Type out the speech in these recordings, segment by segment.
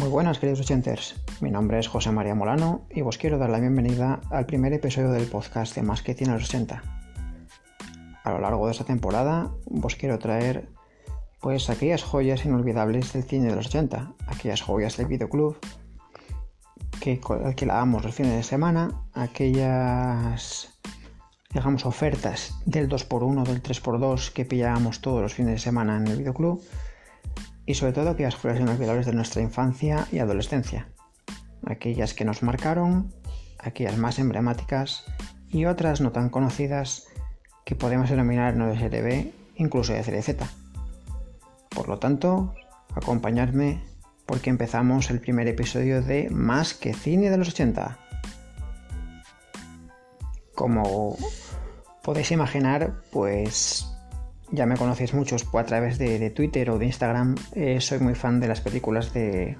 Muy buenas queridos ochenters, mi nombre es José María Molano y os quiero dar la bienvenida al primer episodio del podcast de Más que 100 a los 80. A lo largo de esta temporada os quiero traer pues aquellas joyas inolvidables del cine de los 80, aquellas joyas del videoclub que alquilábamos los fines de semana, aquellas digamos ofertas del 2x1, del 3x2 que pillábamos todos los fines de semana en el videoclub y sobre todo aquellas joyas inolvidables de nuestra infancia y adolescencia, aquellas que nos marcaron, aquellas más emblemáticas y otras no tan conocidas que podemos denominar no de serie B, incluso de serie Z. Por lo tanto, acompañadme porque empezamos el primer episodio de Más que Cine de los 80. Como podéis imaginar, pues ya me conocéis muchos a través de, Twitter o de Instagram, eh, soy muy fan de las películas de,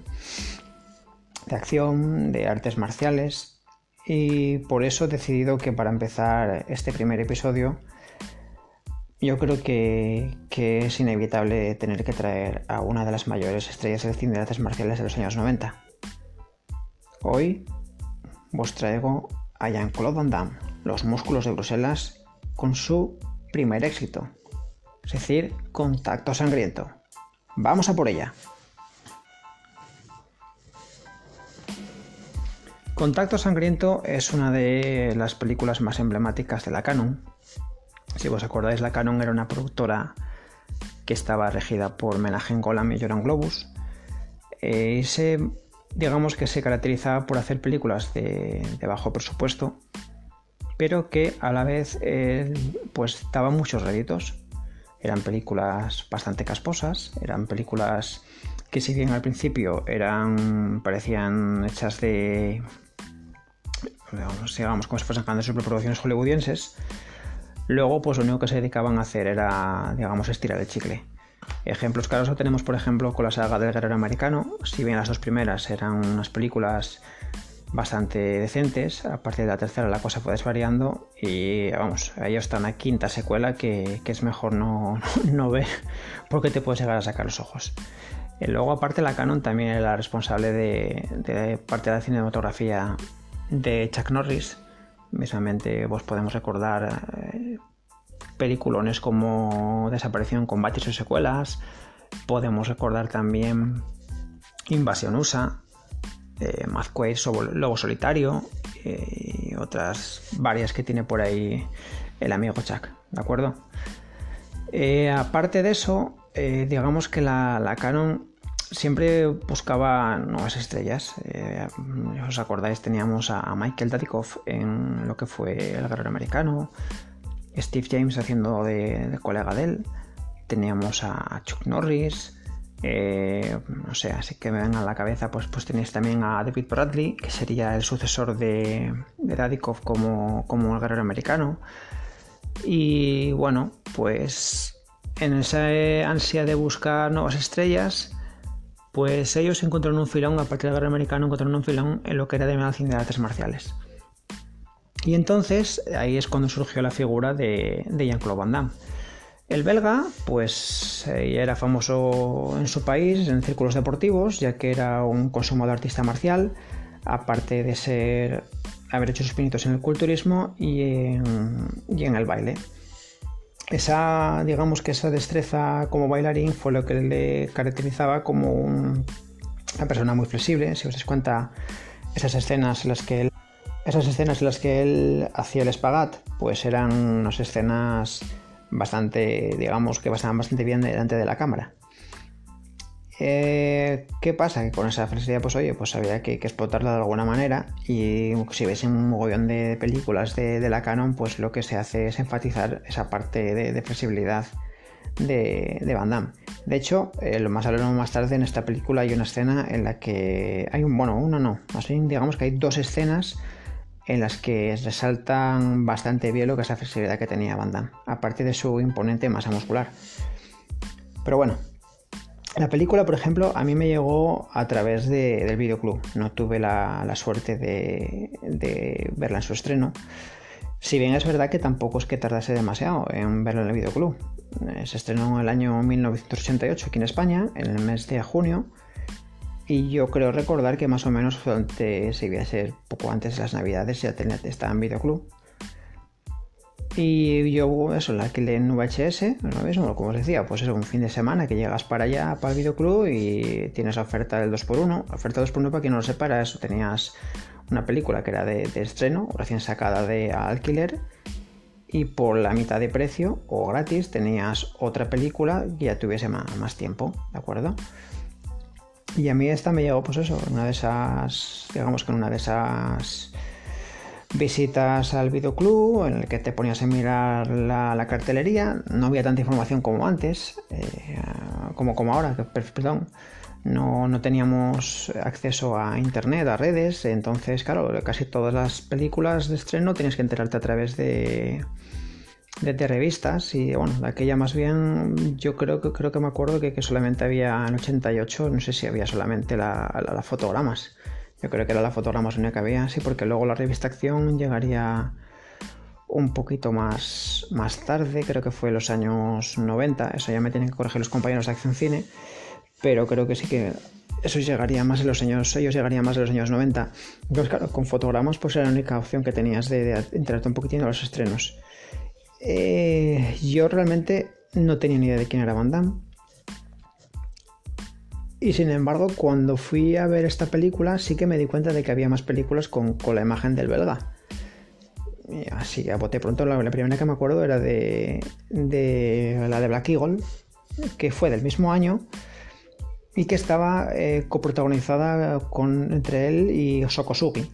de acción, de artes marciales. Y por eso he decidido que para empezar este primer episodio yo creo que, que, es inevitable tener que traer a una de las mayores estrellas del cine de artes marciales de los años 90. Hoy os traigo a Jean-Claude Van Damme, los músculos de Bruselas, con su primer éxito, es decir, Contacto Sangriento. Vamos a por ella. Contacto Sangriento es una de las películas más emblemáticas de la Canon. Si os acordáis, la Canon era una productora que estaba regida por Menagen Golan y Joran Globus. Eh, y se, digamos que se caracterizaba por hacer películas de, bajo presupuesto, pero que a la vez eh, pues daban muchos réditos. Eran películas bastante casposas, eran películas que si bien al principio eran parecían hechas de digamos, como si fuesen grandes superproducciones hollywoodienses, luego pues lo único que se dedicaban a hacer era, digamos, estirar el chicle. Ejemplos claros tenemos, por ejemplo, con la saga del guerrero americano. Si bien las dos primeras eran unas películas bastante decentes. A partir de la tercera la cosa fue desvariando y vamos, ahí está una quinta secuela que, es mejor no, no, ver porque te puedes llegar a sacar los ojos. Y luego aparte la Canon también era la responsable de, parte de la cinematografía de Chuck Norris. Mismamente vos podemos recordar eh, como Desaparición, Combates o Secuelas. Podemos recordar también Invasión USA, eh, Lobo Solitario eh, y otras varias que tiene por ahí el amigo Chuck, ¿de acuerdo? Eh, aparte de eso, eh, digamos que la, Canon siempre buscaba nuevas estrellas. os acordáis, teníamos a, Michael Dudikoff en lo que fue El Guerrero Americano, Steve James haciendo de colega de él, teníamos a Chuck Norris, eh, no sé, así que me venga a la cabeza, pues, pues tenéis también a David Bradley, que sería el sucesor de, de como, como el guerrero americano. Y bueno, pues en esa ansia de buscar nuevas estrellas, pues ellos encontraron un filón, aparte del guerrero americano, encontraron un filón en lo que era de cine de artes marciales. Y entonces ahí es cuando surgió la figura de, de Jean-Claude Van Damme. El belga, pues eh, era famoso en su país, en círculos deportivos, ya que era un consumado artista marcial, aparte de ser haber hecho sus pinitos en el culturismo y en, el baile. Esa, digamos que esa destreza como bailarín fue lo que le caracterizaba como una persona muy flexible. Si os dais cuenta, esas escenas en las que él, esas escenas en las que él hacía el espagat, pues eran unas escenas bastante, digamos que pasaban bastante bien delante de la cámara. Eh, ¿Qué pasa? Que con esa flexibilidad, pues oye, pues había que, explotarla de alguna manera. Y si veis un mogollón de películas de, la Canon, pues lo que se hace es enfatizar esa parte de, flexibilidad de, de, Van Damme. De hecho, eh, lo más hablaremos más tarde en esta película hay una escena en la que hay un, bueno, uno no, más bien digamos que hay dos escenas en las que resaltan bastante bien lo que es la flexibilidad que tenía Van Damme, aparte de su imponente masa muscular. Pero bueno, la película, por ejemplo, a mí me llegó a través del videoclub. No tuve la, suerte de, verla en su estreno. Si bien es verdad que tampoco es que tardase demasiado en verla en el videoclub. Se estrenó en el año 1988 aquí en España, en el mes de junio. Y yo creo recordar que más o menos se iba a ser poco antes de las navidades ya tenía, estaba en videoclub. Y yo eso la alquilé en VHS, lo como os decía, pues es un fin de semana que llegas para allá, para el videoclub y tienes oferta del 2x1. Oferta 2x1 para quien no lo sepa, eso tenías una película que era de, estreno, recién sacada de alquiler, y por la mitad de precio o gratis tenías otra película que ya tuviese más tiempo, ¿de acuerdo? Y a mí esta me llegó, pues eso, una de esas, digamos que una de esas visitas al videoclub en el que te ponías a mirar la, cartelería. No había tanta información como antes, eh, como, como ahora, perdón. No, no, teníamos acceso a internet, a redes, entonces, claro, casi todas las películas de estreno tenías que enterarte a través de, de, revistas y bueno, de aquella más bien yo creo que creo que me acuerdo que, solamente había en 88, no sé si había solamente la fotogramas. Yo creo que era la fotogramas única que había, sí, porque luego la revista Acción llegaría un poquito más, más tarde, creo que fue en los años 90, eso ya me tienen que corregir los compañeros de Acción Cine, pero creo que sí que eso llegaría más en los años, ellos llegarían más en los años 90. Entonces, claro, con fotogramas pues era la única opción que tenías de, enterarte un poquitín de los estrenos. Eh, yo realmente no tenía ni idea de quién era Van Damme. Y sin embargo, cuando fui a ver esta película, sí que me di cuenta de que había más películas con, la imagen del belga. así a bote pronto, la, primera que me acuerdo era de, la de Black Eagle, que fue del mismo año y que estaba eh, coprotagonizada con, entre él y Sokosugi.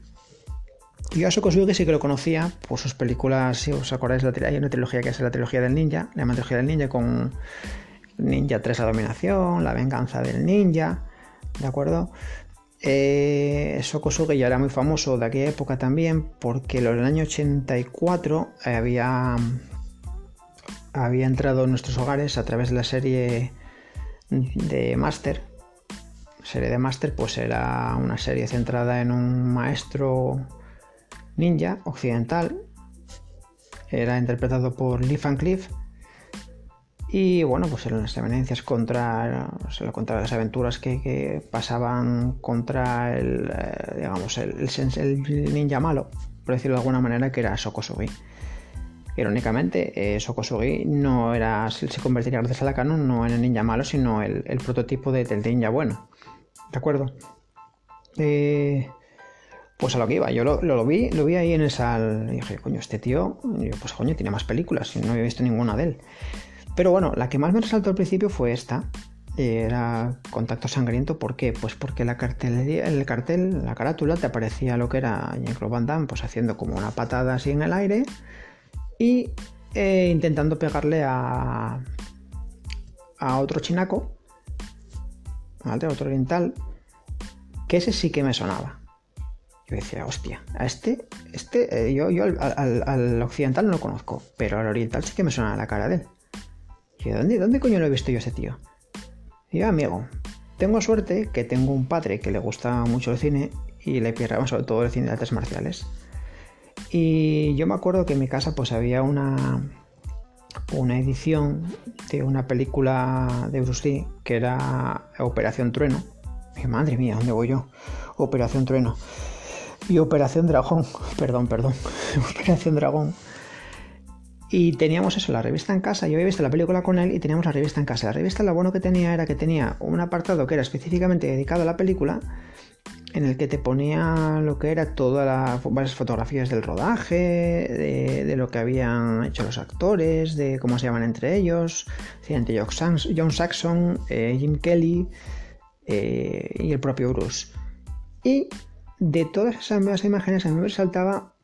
Yo a Sokosugi sí que lo conocía por sus películas, si os acordáis, hay una trilogía que es la trilogía del ninja, la trilogía del ninja con Ninja 3 la dominación, la venganza del ninja, ¿de acuerdo? Eh, ya era muy famoso de aquella época también porque en el año 84 había, había entrado en nuestros hogares a través de la serie de Master. serie de Master pues era una serie centrada en un maestro ninja occidental. Era interpretado por Lee Van Cleef y bueno, pues eran las evidencias contra, las aventuras que, pasaban contra el, eh, digamos, el, ninja malo, por decirlo de alguna manera, que era Sokosugi. Irónicamente, eh, Sokosugi no era, se convertiría gracias a la canon no en el ninja malo, sino el, prototipo del ninja bueno. ¿De acuerdo? Eh, pues a lo que iba, yo lo, vi, lo vi ahí en esa. Y dije, coño, este tío, pues coño, tiene más películas no había visto ninguna de él. Pero bueno, la que más me resaltó al principio fue esta. Era Contacto Sangriento. ¿Por qué? Pues porque la cartelería, el cartel, la carátula, te aparecía lo que era Jean-Claude Van Damme, pues haciendo como una patada así en el aire y eh, intentando pegarle a, a otro chinaco, ¿vale? Otro oriental, que ese sí que me sonaba. Yo decía, hostia, a este, este, eh, yo, yo al, al, occidental no lo conozco, pero al oriental sí que me suena la cara de él. ¿dónde, ¿dónde coño lo he visto yo a ese tío? Y yo, amigo, tengo suerte que tengo un padre que le gusta mucho el cine y le pierda sobre todo el cine de artes marciales. Y yo me acuerdo que en mi casa pues había una, una edición de una película de Bruce Lee que era Operación Trueno. Y madre mía, ¿dónde voy yo? Operación Trueno. Y Operación Dragón, perdón, perdón. Operación Dragón y teníamos eso, la revista en casa. Yo había visto la película con él y teníamos la revista en casa. La revista lo bueno que tenía era que tenía un apartado que era específicamente dedicado a la película, en el que te ponía lo que era todas las fotografías del rodaje, de, lo que habían hecho los actores, de cómo se llaman entre ellos, entre John Saxon, eh, Jim Kelly eh, y el propio Bruce. Y de todas esas imágenes a mí me resaltaba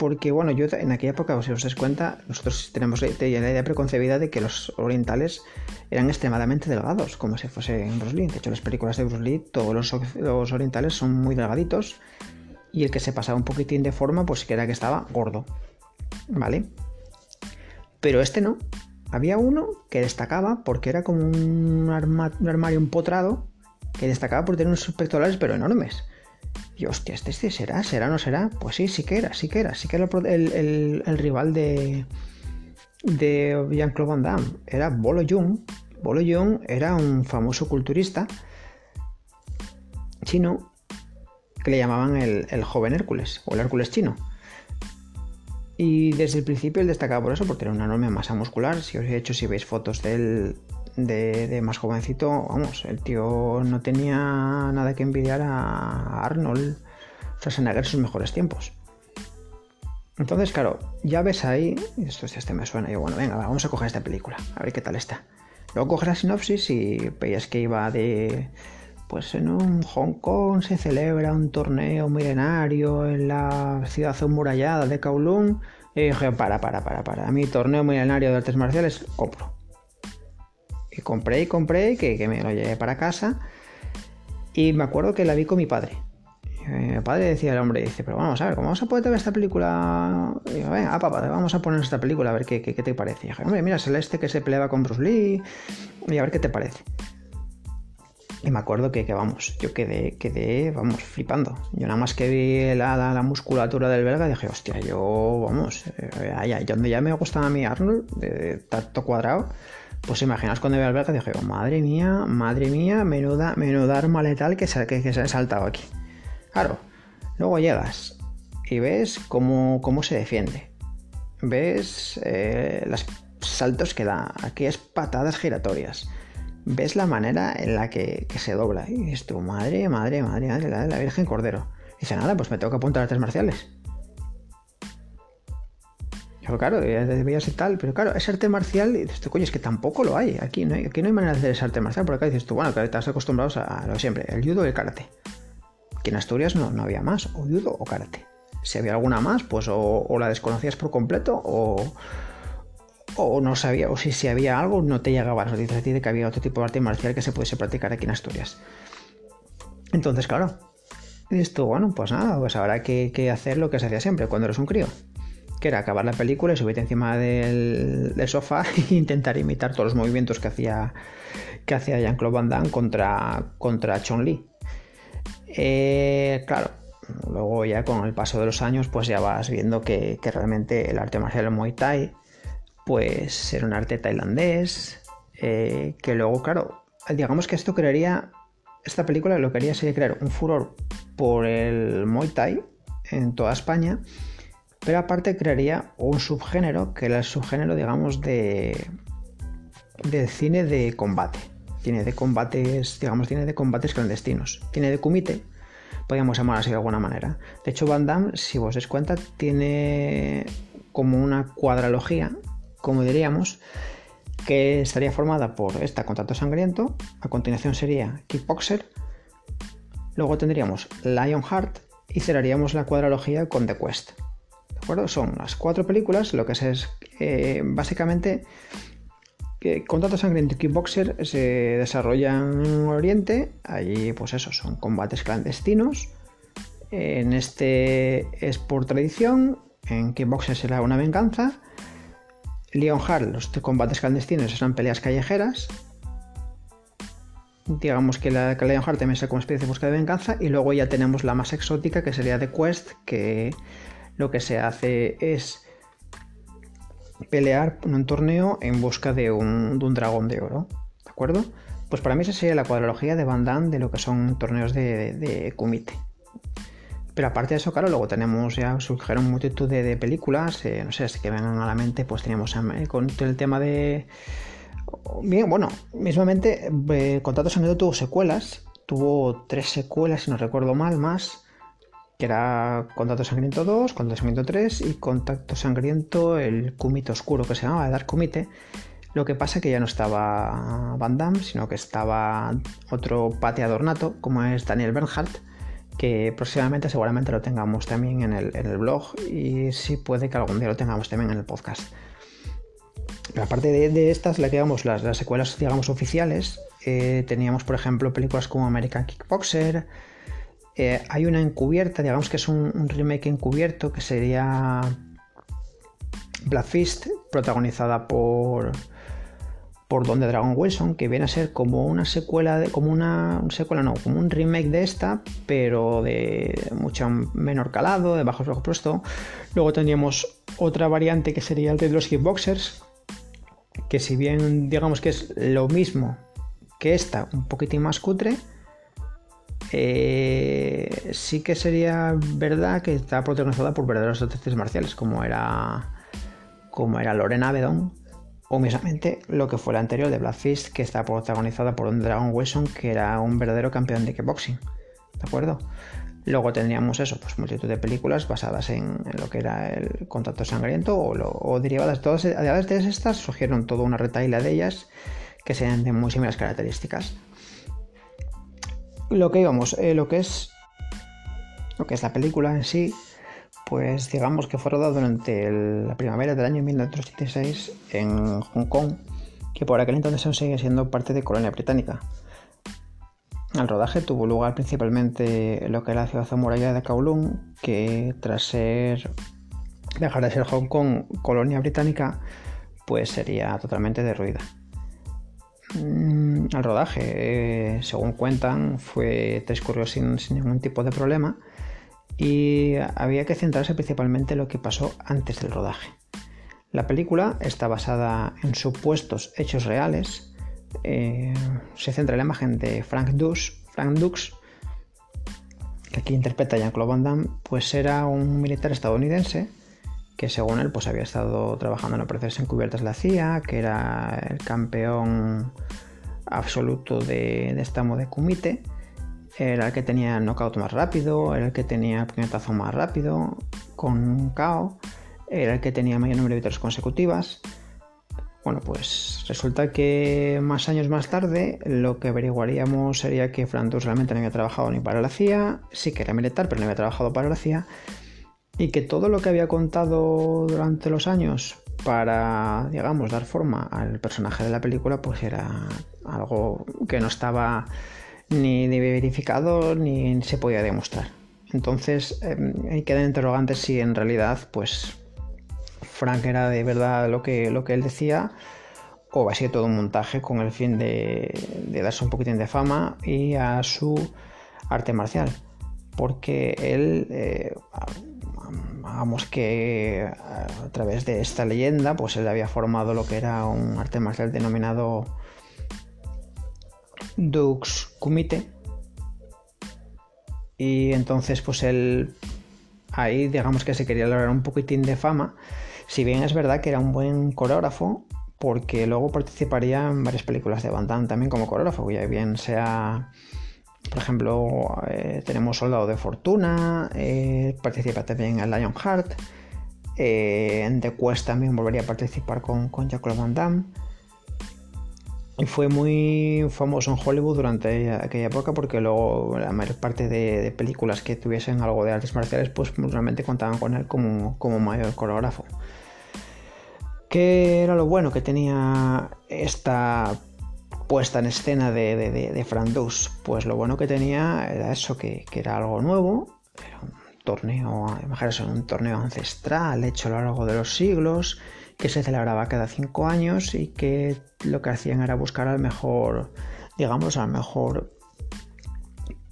porque bueno, yo en aquella época, si os dais cuenta, nosotros tenemos la idea preconcebida de que los orientales eran extremadamente delgados, como si fuese en Bruce Lee. De hecho, las películas de Bruce Lee, todos los, orientales son muy delgaditos y el que se pasaba un poquitín de forma, pues que era que estaba gordo, ¿vale? Pero este no. Había uno que destacaba porque era como un, armario empotrado que destacaba por tener unos pectorales pero enormes. Y hostia, ¿este, ¿este, será? ¿Será no será? Pues sí, sí que era, sí que era, sí que era el, rival de, de Jean-Claude Van Damme. Era Bolo Jung. Bolo Jung era un famoso culturista chino que le llamaban el, el joven Hércules o el Hércules chino. Y desde el principio él destacaba por eso, porque era una enorme masa muscular. Si os he hecho, si veis fotos de él de, más jovencito, vamos, el tío no tenía nada que envidiar a Arnold Schwarzenegger en sus mejores tiempos. Entonces, claro, ya ves ahí, esto este me suena, y bueno, venga, vamos a coger esta película, a ver qué tal está. Luego coges la sinopsis y veías que iba de, pues en un Hong Kong se celebra un torneo milenario en la ciudad amurallada de Kowloon. Y dije, para, para, para, para, a mí torneo milenario de artes marciales, compro. Y compré y compré, que, que me lo llevé para casa. Y me acuerdo que la vi con mi padre. Eh, mi padre decía al hombre, dice, pero vamos a ver, ¿cómo vamos a poder ver esta película? Y venga, papá, vamos a poner esta película a ver qué, qué, te parece. Y dije, hombre, mira, Celeste que se peleaba con Bruce Lee y a ver qué te parece. Y me acuerdo que, que, vamos, yo quedé, quedé, vamos, flipando. Yo nada más que vi la, la, musculatura del belga dije, hostia, yo, vamos, eh, allá, donde ya me gustaba a mí Arnold, de tanto cuadrado, pues imaginas cuando vi al belga dije, madre mía, madre mía, menuda, menuda arma letal que se, que, que se ha saltado aquí. Claro, luego llegas y ves cómo, cómo se defiende. Ves eh, los saltos que da. Aquí es patadas giratorias. Ves la manera en la que, se dobla. Y dices tu madre, madre, madre, madre, la, la Virgen Cordero. dice, nada, pues me tengo que apuntar a artes marciales. Yo, claro, debería ser tal, pero claro, es arte marcial y dices, coño, es que tampoco lo hay. Aquí no hay, aquí no hay manera de hacer ese arte marcial, porque acá dices tú, bueno, que estás acostumbrados a lo siempre, el judo y el karate que en Asturias no, no había más, o judo o karate. Si había alguna más, pues o, la desconocías por completo o, o no sabía, o si, si había algo, no te llegaba las noticias de que había otro tipo de arte marcial que se pudiese practicar aquí en Asturias. Entonces, claro, esto, bueno, pues nada, pues habrá que, hacer lo que se hacía siempre cuando eres un crío, que era acabar la película y subirte encima del, sofá e intentar imitar todos los movimientos que hacía, que hacía Jean-Claude Van Damme contra, contra Chun Li. Eh, claro, luego ya con el paso de los años pues ya vas viendo que, realmente el arte marcial Muay Thai pues era un arte tailandés eh, que luego claro digamos que esto crearía esta película lo que haría sería crear un furor por el Muay Thai en toda España pero aparte crearía un subgénero que era el subgénero digamos de del cine de combate tiene de combates, digamos, tiene de combates clandestinos. Tiene de kumite, podríamos llamar así de alguna manera. De hecho, Van Damme, si vos des cuenta, tiene como una cuadralogía, como diríamos, que estaría formada por esta Contacto Sangriento, a continuación sería Kickboxer, luego tendríamos Lionheart y cerraríamos la cuadralogía con The Quest. ¿De acuerdo? Son las cuatro películas, lo que es, eh, básicamente que Contacto Sangriento y Kickboxer se desarrollan en Oriente. Allí, pues eso, son combates clandestinos. En este es por tradición. En Kickboxer será una venganza. Lionheart, los combates clandestinos serán peleas callejeras. Digamos que la que Lionheart también será como especie de búsqueda de venganza. Y luego ya tenemos la más exótica, que sería The Quest, que lo que se hace es pelear en un torneo en busca de un, dragón de oro. ¿De acuerdo? Pues para mí esa sería la cuadrología de Van Damme de lo que son torneos de, de Kumite. Pero aparte de eso, claro, luego tenemos ya surgieron multitud de, películas, eh, no sé, si que vengan a la mente, pues teníamos eh, con el tema de... Bien, bueno, mismamente, eh, Contrato tuvo secuelas, tuvo tres secuelas, si no recuerdo mal, más que era Contacto Sangriento 2, Contacto Sangriento 3 y Contacto Sangriento, el Kumite Oscuro que se llamaba Dark Kumite. Lo que pasa que ya no estaba Van Damme, sino que estaba otro pateador nato, como es Daniel Bernhardt, que próximamente seguramente lo tengamos también en el, blog y sí puede que algún día lo tengamos también en el podcast. Aparte de, estas, digamos, las, las, secuelas digamos, oficiales, eh, teníamos por ejemplo películas como American Kickboxer, eh, hay una encubierta, digamos que es un, remake encubierto que sería Black Fist, protagonizada por por Don de Dragon Wilson, que viene a ser como una secuela de, como una, secuela no, como un remake de esta, pero de mucho menor calado, de bajo presupuesto. Luego tendríamos otra variante que sería el de los Kickboxers, que si bien digamos que es lo mismo que esta, un poquitín más cutre, eh, sí que sería verdad que está protagonizada por verdaderos artistas marciales, como era, como era Lorena Avedon, o mismamente lo que fue la anterior de Black Fist, que está protagonizada por un Dragon Wilson, que era un verdadero campeón de kickboxing. ¿De acuerdo? Luego tendríamos eso, pues multitud de películas basadas en, lo que era el contacto sangriento o, o derivadas. Todas, además de estas surgieron toda una retaila de ellas que sean de muy similares características lo que íbamos, eh, lo que es lo que es la película en sí, pues digamos que fue rodada durante la primavera del año 1986 en Hong Kong, que por aquel entonces aún sigue siendo parte de colonia británica. El rodaje tuvo lugar principalmente en lo que era la ciudad amurallada de Kowloon, que tras ser dejar de ser Hong Kong colonia británica, pues sería totalmente derruida. Mm, el rodaje, eh, según cuentan, fue transcurrió sin, ningún tipo de problema y había que centrarse principalmente en lo que pasó antes del rodaje. La película está basada en supuestos hechos reales. Eh, se centra en la imagen de Frank Dux, Frank Dux que aquí interpreta Jean-Claude Van Damme, pues era un militar estadounidense que según él pues había estado trabajando en operaciones encubiertas de la CIA, que era el campeón absoluto de, de estamo de Kumite, era el que tenía knockout más rápido, era el que tenía el puñetazo más rápido, con KO, era el que tenía mayor número de victorias consecutivas. Bueno, pues resulta que más años más tarde lo que averiguaríamos sería que Frantus realmente no había trabajado ni para la CIA, sí que era militar, pero no había trabajado para la CIA, y que todo lo que había contado durante los años para, digamos, dar forma al personaje de la película, pues era algo que no estaba ni, verificado ni se podía demostrar. Entonces, eh, hay que dar interrogantes si en realidad, pues, Frank era de verdad lo que, lo que él decía o va a ser todo un montaje con el fin de, darse un poquitín de fama y a su arte marcial. Porque él, eh, Vamos que a través de esta leyenda, pues él había formado lo que era un arte marcial denominado Dux Kumite. Y entonces, pues él ahí, digamos que se quería lograr un poquitín de fama. Si bien es verdad que era un buen coreógrafo, porque luego participaría en varias películas de Van Damme también como coreógrafo, ya bien sea por ejemplo, eh, tenemos Soldado de Fortuna, eh, participa también en Lionheart. Eh, en The Quest también volvería a participar con, con Jacques Van Damme. Y fue muy famoso en Hollywood durante aquella época porque luego la mayor parte de, películas que tuviesen algo de artes marciales pues realmente contaban con él como, como mayor coreógrafo. ¿Qué era lo bueno que tenía esta puesta en escena de, de, de, pues lo bueno que tenía era eso, que, era algo nuevo, era un torneo, imagínate, un torneo ancestral hecho a lo largo de los siglos, que se celebraba cada cinco años y que lo que hacían era buscar al mejor, digamos, al mejor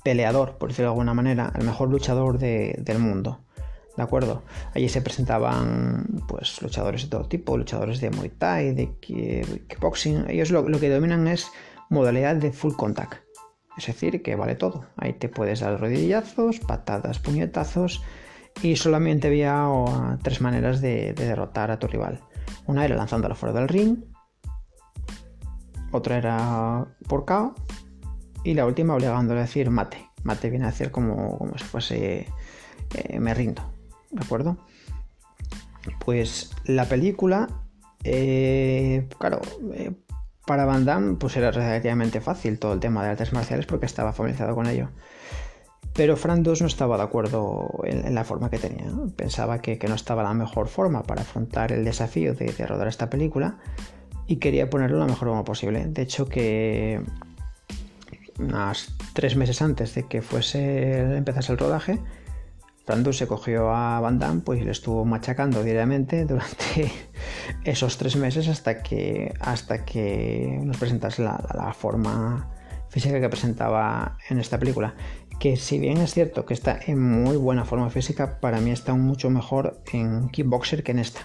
peleador, por decirlo de alguna manera, al mejor luchador del mundo. ¿De acuerdo? Allí se presentaban pues luchadores de todo tipo, luchadores de Muay Thai, de kickboxing. Ellos lo, que dominan es modalidad de full contact. Es decir, que vale todo. Ahí te puedes dar rodillazos, patadas, puñetazos y solamente había tres maneras de, derrotar a tu rival. Una era lanzándolo fuera del ring, otra era por KO y la última obligándole a decir mate. Mate viene a decir como, como si fuese eh, me rindo. ¿De acuerdo? Pues la película, eh, claro, eh, para Van Damme pues era relativamente fácil todo el tema de artes marciales porque estaba familiarizado con ello. Pero Fran 2 no estaba de acuerdo en, la forma que tenía. Pensaba que, no estaba la mejor forma para afrontar el desafío de, rodar esta película y quería ponerlo la mejor forma posible. De hecho, que unos tres meses antes de que fuese empezase el rodaje, Brandon se cogió a Van Damme pues, y le estuvo machacando diariamente durante esos tres meses hasta que, hasta que nos presentase la, forma física que presentaba en esta película. Que si bien es cierto que está en muy buena forma física, para mí está mucho mejor en Kickboxer que en esta.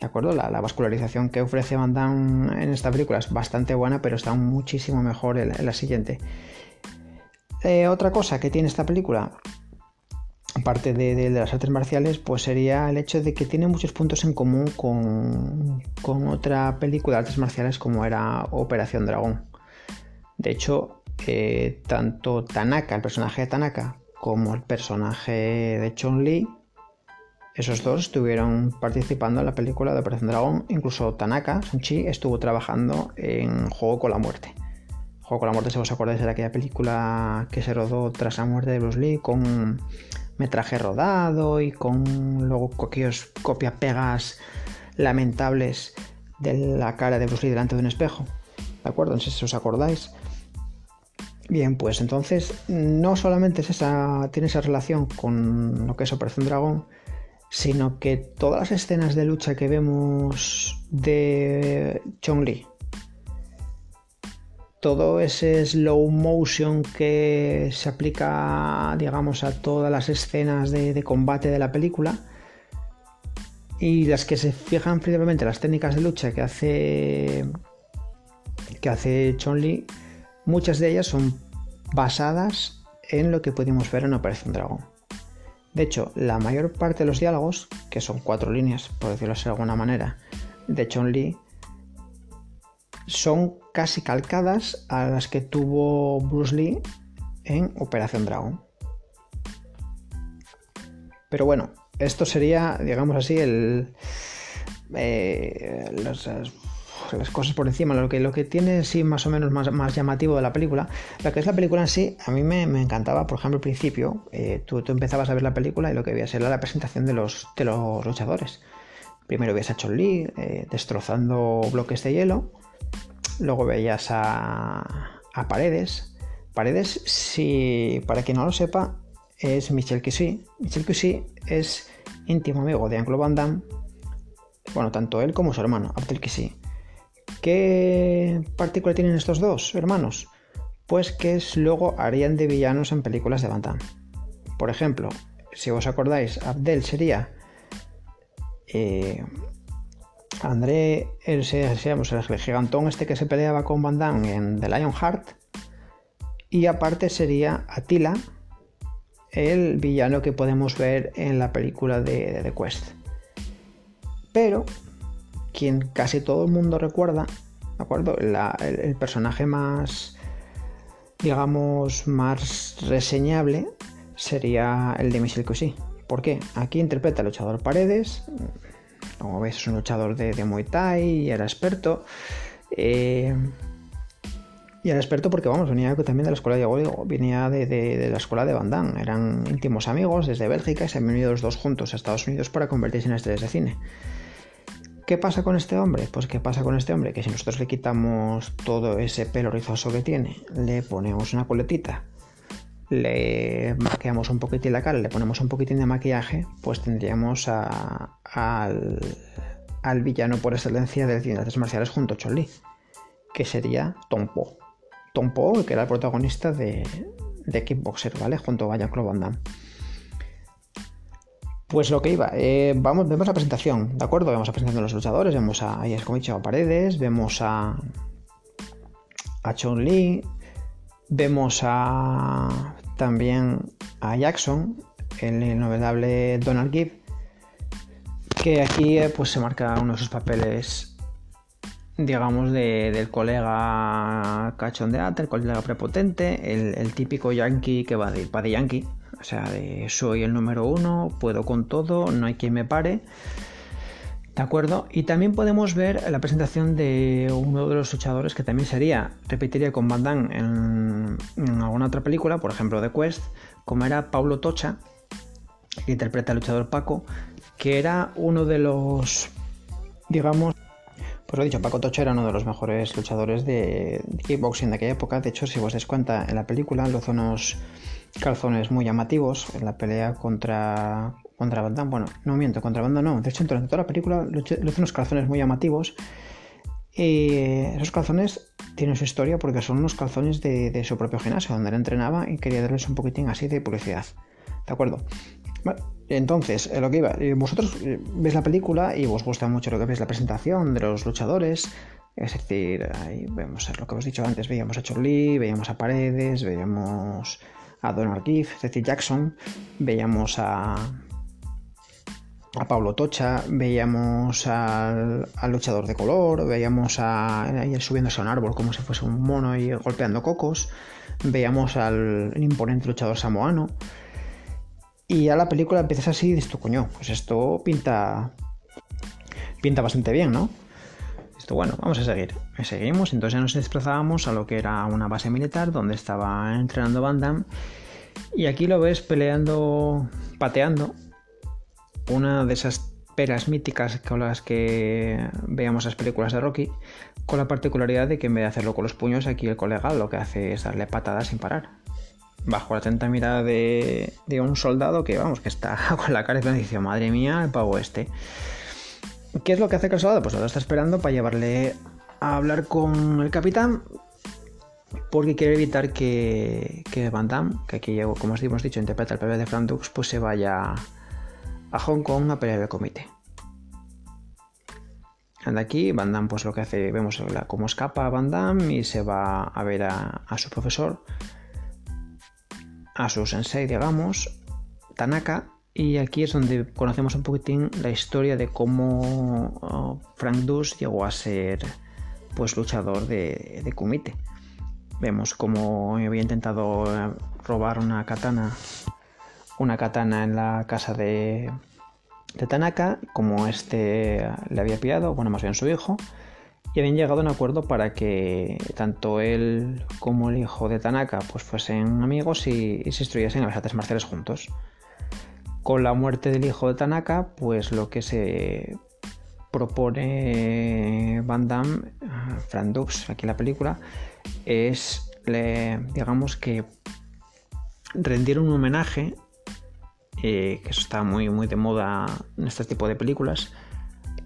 ¿De acuerdo? La, vascularización que ofrece Van Damme en esta película es bastante buena, pero está muchísimo mejor en la siguiente. Eh, otra cosa que tiene esta película, aparte de, las artes marciales, pues sería el hecho de que tiene muchos puntos en común con, con otra película de artes marciales como era Operación Dragón. De hecho, eh, tanto Tanaka, el personaje de Tanaka, como el personaje de Chun-Li, esos dos estuvieron participando en la película de Operación Dragón. Incluso Tanaka, Sun-Chi, estuvo trabajando en Juego con la Muerte. Juego con la Muerte, si os acordáis, era aquella película que se rodó tras la muerte de Bruce Lee con metraje rodado y con luego aquellos copia-pegas lamentables de la cara de Bruce Lee delante de un espejo. ¿De acuerdo? No sé si os acordáis. Bien, pues entonces no solamente es esa, tiene esa relación con lo que es Operación Dragón, sino que todas las escenas de lucha que vemos de Chong-Li, todo ese slow motion que se aplica, digamos, a todas las escenas de, combate de la película, y las que se fijan principalmente las técnicas de lucha que hace que hace Chun-Li, muchas de ellas son basadas en lo que pudimos ver en Operación Dragón. De hecho, la mayor parte de los diálogos, que son cuatro líneas, por decirlo de alguna manera, de Chun-Li, son casi calcadas a las que tuvo Bruce Lee en Operación Dragón. Pero bueno, esto sería, digamos así, el, eh, las cosas por encima, lo que, lo que tiene sí más o menos más, más llamativo de la película, lo que es la película en sí, a mí me, encantaba, por ejemplo, al principio, eh, tú, empezabas a ver la película y lo que veías era la presentación de los, de los luchadores. Primero veías a Chun-Li eh, destrozando bloques de hielo, luego veías a, a Paredes. Paredes, si para quien no lo sepa, es Michel Kissy. Michel Kissy es íntimo amigo de Anglo Van Damme, bueno, tanto él como su hermano, Abdel Kissy. ¿Qué partícula tienen estos dos hermanos? Pues que luego harían de villanos en películas de Van Damme. Por ejemplo, si os acordáis, Abdel sería eh, André, el, el gigantón este que se peleaba con Van Damme en The Lionheart. Y aparte sería Attila, el villano que podemos ver en la película de The Quest. Pero quien casi todo el mundo recuerda, ¿de acuerdo? el, personaje más, digamos, más reseñable sería el de Michel Cousy. ¿Por qué? Aquí interpreta al luchador Paredes, como veis es un luchador de, Muay Thai y era experto. Eh, y era experto porque, vamos, venía también de la escuela de Diego, venía de, la escuela de Van. Eran íntimos amigos desde Bélgica y se han venido los dos juntos a Estados Unidos para convertirse en estrellas de cine. ¿Qué pasa con este hombre? Pues ¿qué pasa con este hombre? Que si nosotros le quitamos todo ese pelo rizoso que tiene, le ponemos una coletita, le maquillamos un poquitín la cara, le ponemos un poquitín de maquillaje, pues tendríamos al, villano por excelencia de cine de artes marciales junto a Chun-Li, que sería Tom Po. Tom Po, que era el protagonista de, de Kickboxer, ¿vale? Junto a Jean-Claude. Pues lo que iba, eh, vamos, vemos la presentación, ¿de acuerdo? Vemos la presentación de los luchadores, vemos a, como he dicho, a Paredes, vemos a, a Chun Li, vemos a también a Jackson, el inolvidable Donald Gibb, que aquí eh, pues se marca uno de sus papeles, digamos, del colega cachondeate, el colega prepotente, el, típico yankee que va de, va de yankee, o sea, de soy el número uno, puedo con todo, no hay quien me pare. ¿De acuerdo? Y también podemos ver la presentación de uno de los luchadores que también sería, repetiría con Van Damme en, alguna otra película, por ejemplo The Quest, como era Paulo Tocha, que interpreta al luchador Paco, que era uno de los, digamos, pues lo he dicho, Paco Tocha era uno de los mejores luchadores de, kickboxing de aquella época. De hecho, si os dais cuenta, en la película lo hace unos calzones muy llamativos en la pelea contra, contra Van Bueno, no miento, contra Van no. De hecho, durante toda la película le hace unos calzones muy llamativos. Y esos calzones tienen su historia porque son unos calzones de, su propio gimnasio, donde él entrenaba y quería darles un poquitín así de publicidad. ¿De acuerdo? entonces, lo que iba, vosotros veis la película y os gusta mucho lo que veis la presentación de los luchadores, Es decir, ahí vemos lo que hemos dicho antes, veíamos a Chorley, veíamos a Paredes, veíamos a Donald Giff, es decir, Jackson, veíamos a, a Pablo Tocha, veíamos al, luchador de color, veíamos a, a subiéndose a un árbol como si fuese un mono y golpeando cocos, veíamos al imponente luchador samoano. Y ya la película empieza así y dices coño, pues esto pinta, pinta bastante bien, ¿no? Esto, bueno, vamos a seguir. Seguimos, entonces ya nos desplazábamos a lo que era una base militar donde estaba entrenando Van Damme. Y aquí lo ves peleando, pateando una de esas peras míticas con las que veamos las películas de Rocky, con la particularidad de que en vez de hacerlo con los puños, aquí el colega lo que hace es darle patadas sin parar. Bajo la atenta mirada de, un soldado que, vamos, que está con la cara y dice, madre mía, el pavo este. ¿Qué es lo que hace el soldado? Pues lo está esperando para llevarle a hablar con el capitán porque quiere evitar que, que Van Damme, que aquí, como os hemos dicho, interpreta el PB de Frank Dux, pues se vaya a Hong Kong a pelear el comité. Anda aquí, Van Damme pues lo que hace, vemos cómo escapa Van Damme y se va a ver a, su profesor, a su sensei, digamos, Tanaka, y aquí es donde conocemos un poquitín la historia de cómo oh, Frank Dux llegó a ser pues luchador de, de kumite. Vemos cómo había intentado eh, robar una katana una katana en la casa de, Tanaka, como este le había pillado, bueno, más bien su hijo, y habían llegado a un acuerdo para que tanto él como el hijo de Tanaka pues fuesen amigos y, se instruyesen a las artes marciales juntos. Con la muerte del hijo de Tanaka, pues lo que se propone Van Damme, Frank Dux, aquí en la película, es, digamos que rendir un homenaje eh, que eso está muy, muy de moda en este tipo de películas,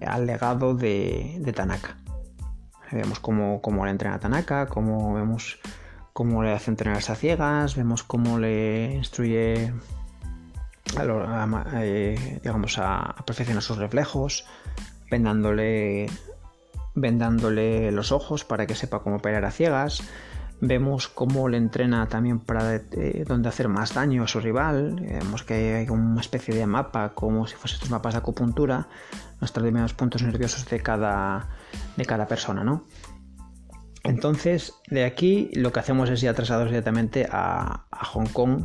al legado de, Tanaka. Vemos cómo, cómo, le entrena a Tanaka, cómo vemos cómo le hace entrenarse a ciegas, vemos cómo le instruye a, eh, digamos, a, perfeccionar sus reflejos, vendándole, vendándole los ojos para que sepa cómo pelear a ciegas, Vemos cómo le entrena también para eh, dónde hacer más daño a su rival. Vemos que hay una especie de mapa, como si fuesen estos mapas de acupuntura, los determinados puntos nerviosos de cada, de cada persona, ¿no? Entonces, de aquí lo que hacemos es ya trasladarnos directamente a, Hong Kong.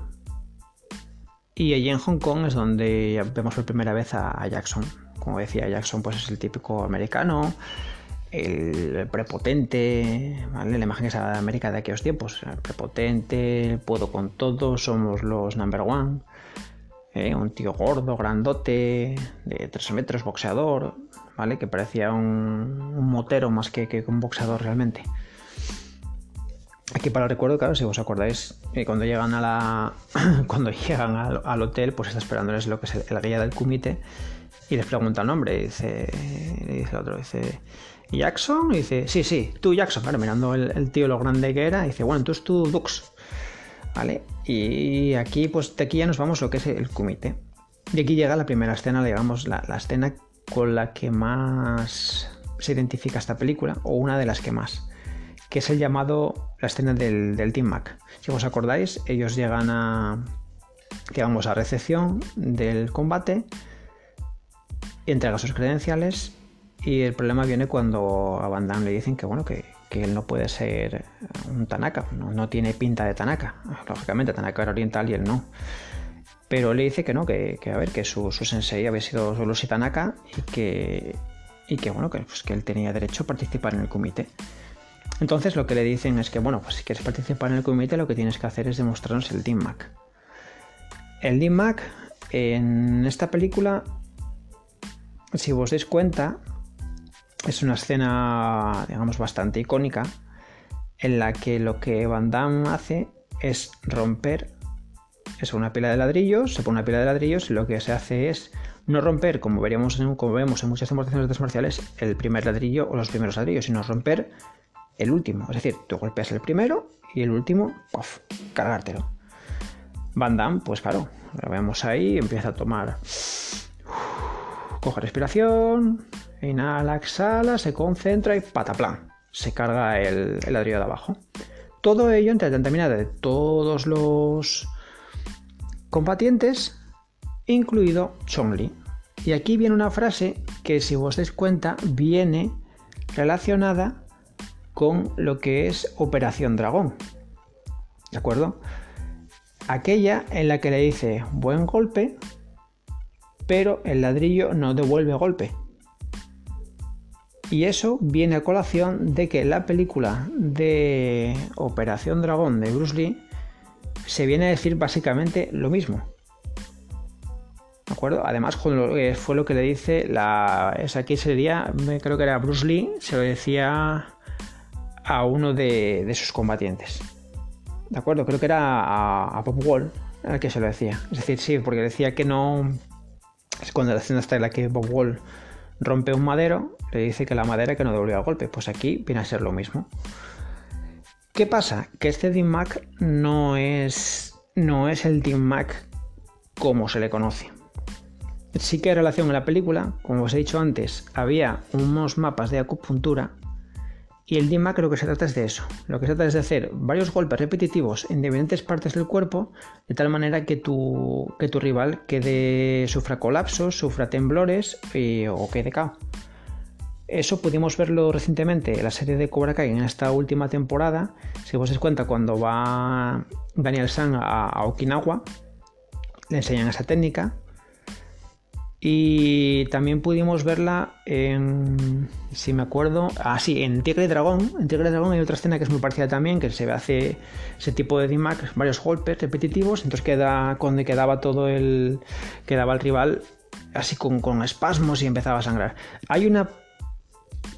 Y allí en Hong Kong es donde vemos por primera vez a, a Jackson. Como decía, Jackson pues es el típico americano el prepotente, ¿vale? la imagen esa de América de aquellos tiempos, el prepotente, puedo con todo, somos los number one, ¿eh? un tío gordo, grandote, de 3 metros, boxeador, ¿vale? que parecía un, motero más que, un boxeador realmente. Aquí para el recuerdo, claro, si os acordáis, eh, cuando llegan a la. cuando llegan al, hotel, pues está esperándoles lo que es el, guía del comité y les pregunta el nombre. Y dice, dice el otro, dice. Jackson, y dice, sí, sí, tú Jackson, claro, mirando el, tío lo grande que era, dice, bueno, tú Dux, ¿vale? Y aquí, pues de aquí ya nos vamos a lo que es el comité. Y aquí llega la primera escena, digamos, la, escena con la que más se identifica esta película, o una de las que más, que es el llamado, la escena del, del Team Mac. Si os acordáis, ellos llegan a, digamos, a recepción del combate, entrega sus credenciales y el problema viene cuando a Van Damme le dicen que bueno, que, él no puede ser un Tanaka, no, tiene pinta de Tanaka. Lógicamente, Tanaka era oriental y él no. Pero le dice que no, que, a ver, que su, sensei había sido solo si Tanaka y que, y que bueno, que, pues, que él tenía derecho a participar en el comité. Entonces lo que le dicen es que, bueno, pues si quieres participar en el comité, lo que tienes que hacer es demostrarnos el DIMAC. El DIMAC en esta película, si os dais cuenta, es una escena, digamos, bastante icónica en la que lo que Van Damme hace es romper es una pila de ladrillos, se pone una pila de ladrillos y lo que se hace es no romper, como, veríamos en, como vemos en muchas demostraciones de artes marciales, el primer ladrillo o los primeros ladrillos, sino romper el último. Es decir, tú golpeas el primero y el último, ¡puff! cargártelo. Van Damme, pues claro, lo vemos ahí, empieza a tomar. Coge respiración, Inhala, exhala, se concentra y pataplan. se carga el, ladrillo de abajo. Todo ello entre la de todos los combatientes, incluido Chongli. Y aquí viene una frase que, si os dais cuenta, viene relacionada con lo que es Operación Dragón. ¿De acuerdo? Aquella en la que le dice buen golpe, pero el ladrillo no devuelve golpe. Y eso viene a colación de que la película de Operación Dragón de Bruce Lee se viene a decir básicamente lo mismo. ¿De acuerdo? Además, fue lo que le dice la. Es aquí sería, creo que era Bruce Lee, se lo decía a uno de, sus combatientes. ¿De acuerdo? Creo que era a, a Bob Wall al que se lo decía. Es decir, sí, porque decía que no. Cuando la escena está en la que Bob Wall rompe un madero, le dice que la madera que no devolvió el golpe. Pues aquí viene a ser lo mismo. ¿Qué pasa? Que este Mac no es, no es el Mac como se le conoce. Sí que hay relación en la película, como os he dicho antes, había unos mapas de acupuntura y el DIMAC lo que se trata es de eso. Lo que se trata es de hacer varios golpes repetitivos en diferentes partes del cuerpo, de tal manera que tu, que tu rival quede, sufra colapsos, sufra temblores o quede cao. Eso pudimos verlo recientemente en la serie de Cobra Kai en esta última temporada. Si os cuenta, cuando va Daniel San a Okinawa, le enseñan esa técnica y también pudimos verla en, si me acuerdo, ah sí, en Tigre y Dragón. En Tigre y Dragón hay otra escena que es muy parecida también, que se hace ese tipo de DMAC, varios golpes repetitivos, entonces queda, cuando quedaba todo el, quedaba el rival así con, con espasmos y empezaba a sangrar. Hay una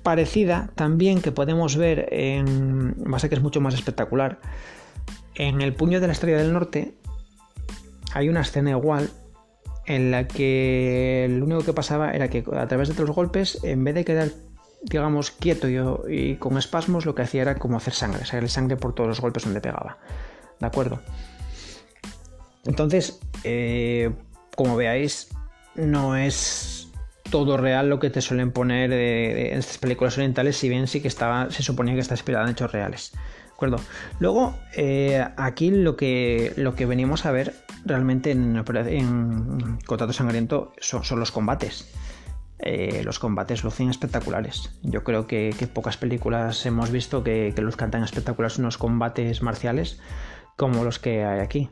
parecida también que podemos ver en, base que es mucho más espectacular, en el puño de la Estrella del Norte hay una escena igual en la que lo único que pasaba era que a través de los golpes, en vez de quedar, digamos, quieto y, con espasmos, lo que hacía era como hacer sangre, sacar sangre por todos los golpes donde pegaba. ¿De acuerdo? Entonces, eh, como veáis, no es todo real lo que te suelen poner en estas películas orientales, si bien sí que estaba, se suponía que está inspirada en hechos reales. ¿De acuerdo? Luego, eh, aquí lo que, lo que venimos a ver realmente en, en Contrato Sangriento son, los combates. Eh, los combates lucen espectaculares. Yo creo que, pocas películas hemos visto que, luzcan tan espectaculares unos combates marciales como los que hay aquí.